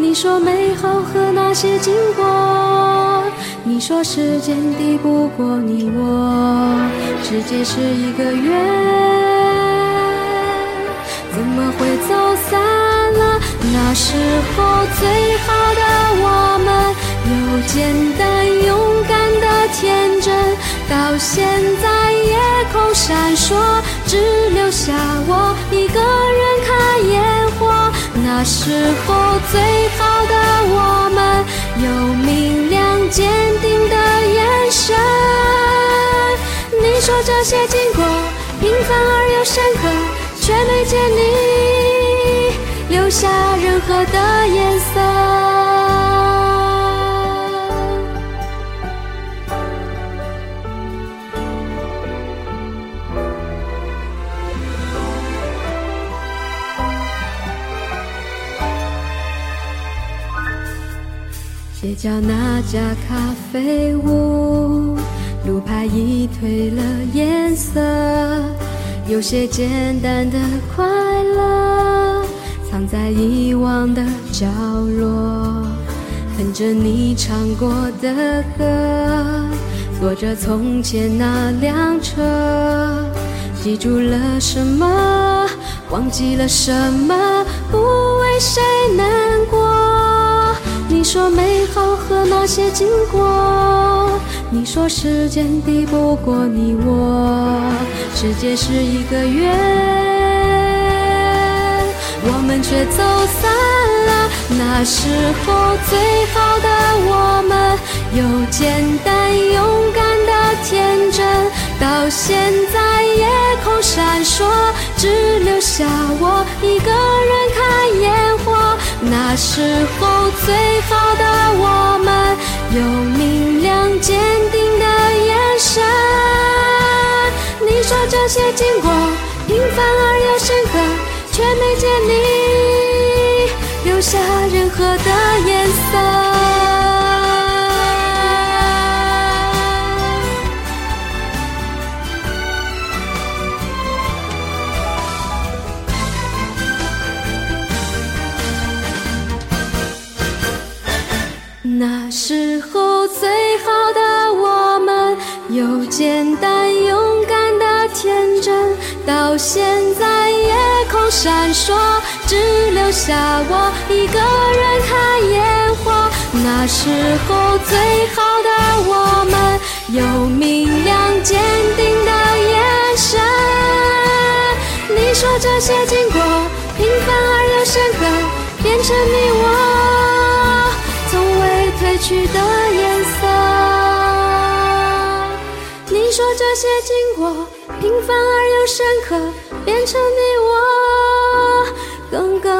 你说美好和那些经过，你说时间抵不过你我，世界是一个圆，怎么会走散了？那时候最好的我们，有简单勇敢的天真，到现在夜空闪烁，只留下我一个人。那时候最好的我们，有明亮坚定的眼神。你说这些经过平凡而又深刻，却没见你。留下任何的颜色。街角那家咖啡屋，路牌已褪了颜色，有些简单的快乐。藏在遗忘的角落，哼着你唱过的歌，坐着从前那辆车，记住了什么，忘记了什么，不为谁难过。说美好和那些经过，你说时间抵不过你我，世界是一个圆。我们却走散了。那时候最好的我们，有简单勇敢的天真，到现在夜空闪烁，只留下我一个人看。那时候最好的我们，有明亮坚定的眼神。你说这些经过只留下我一个人看烟火。那时候最好的我们，有明亮坚定的眼神。你说这些经过平凡而又深刻，变成你我从未褪去的颜色。你说这些经过平凡而又深刻，变成你我。刚刚。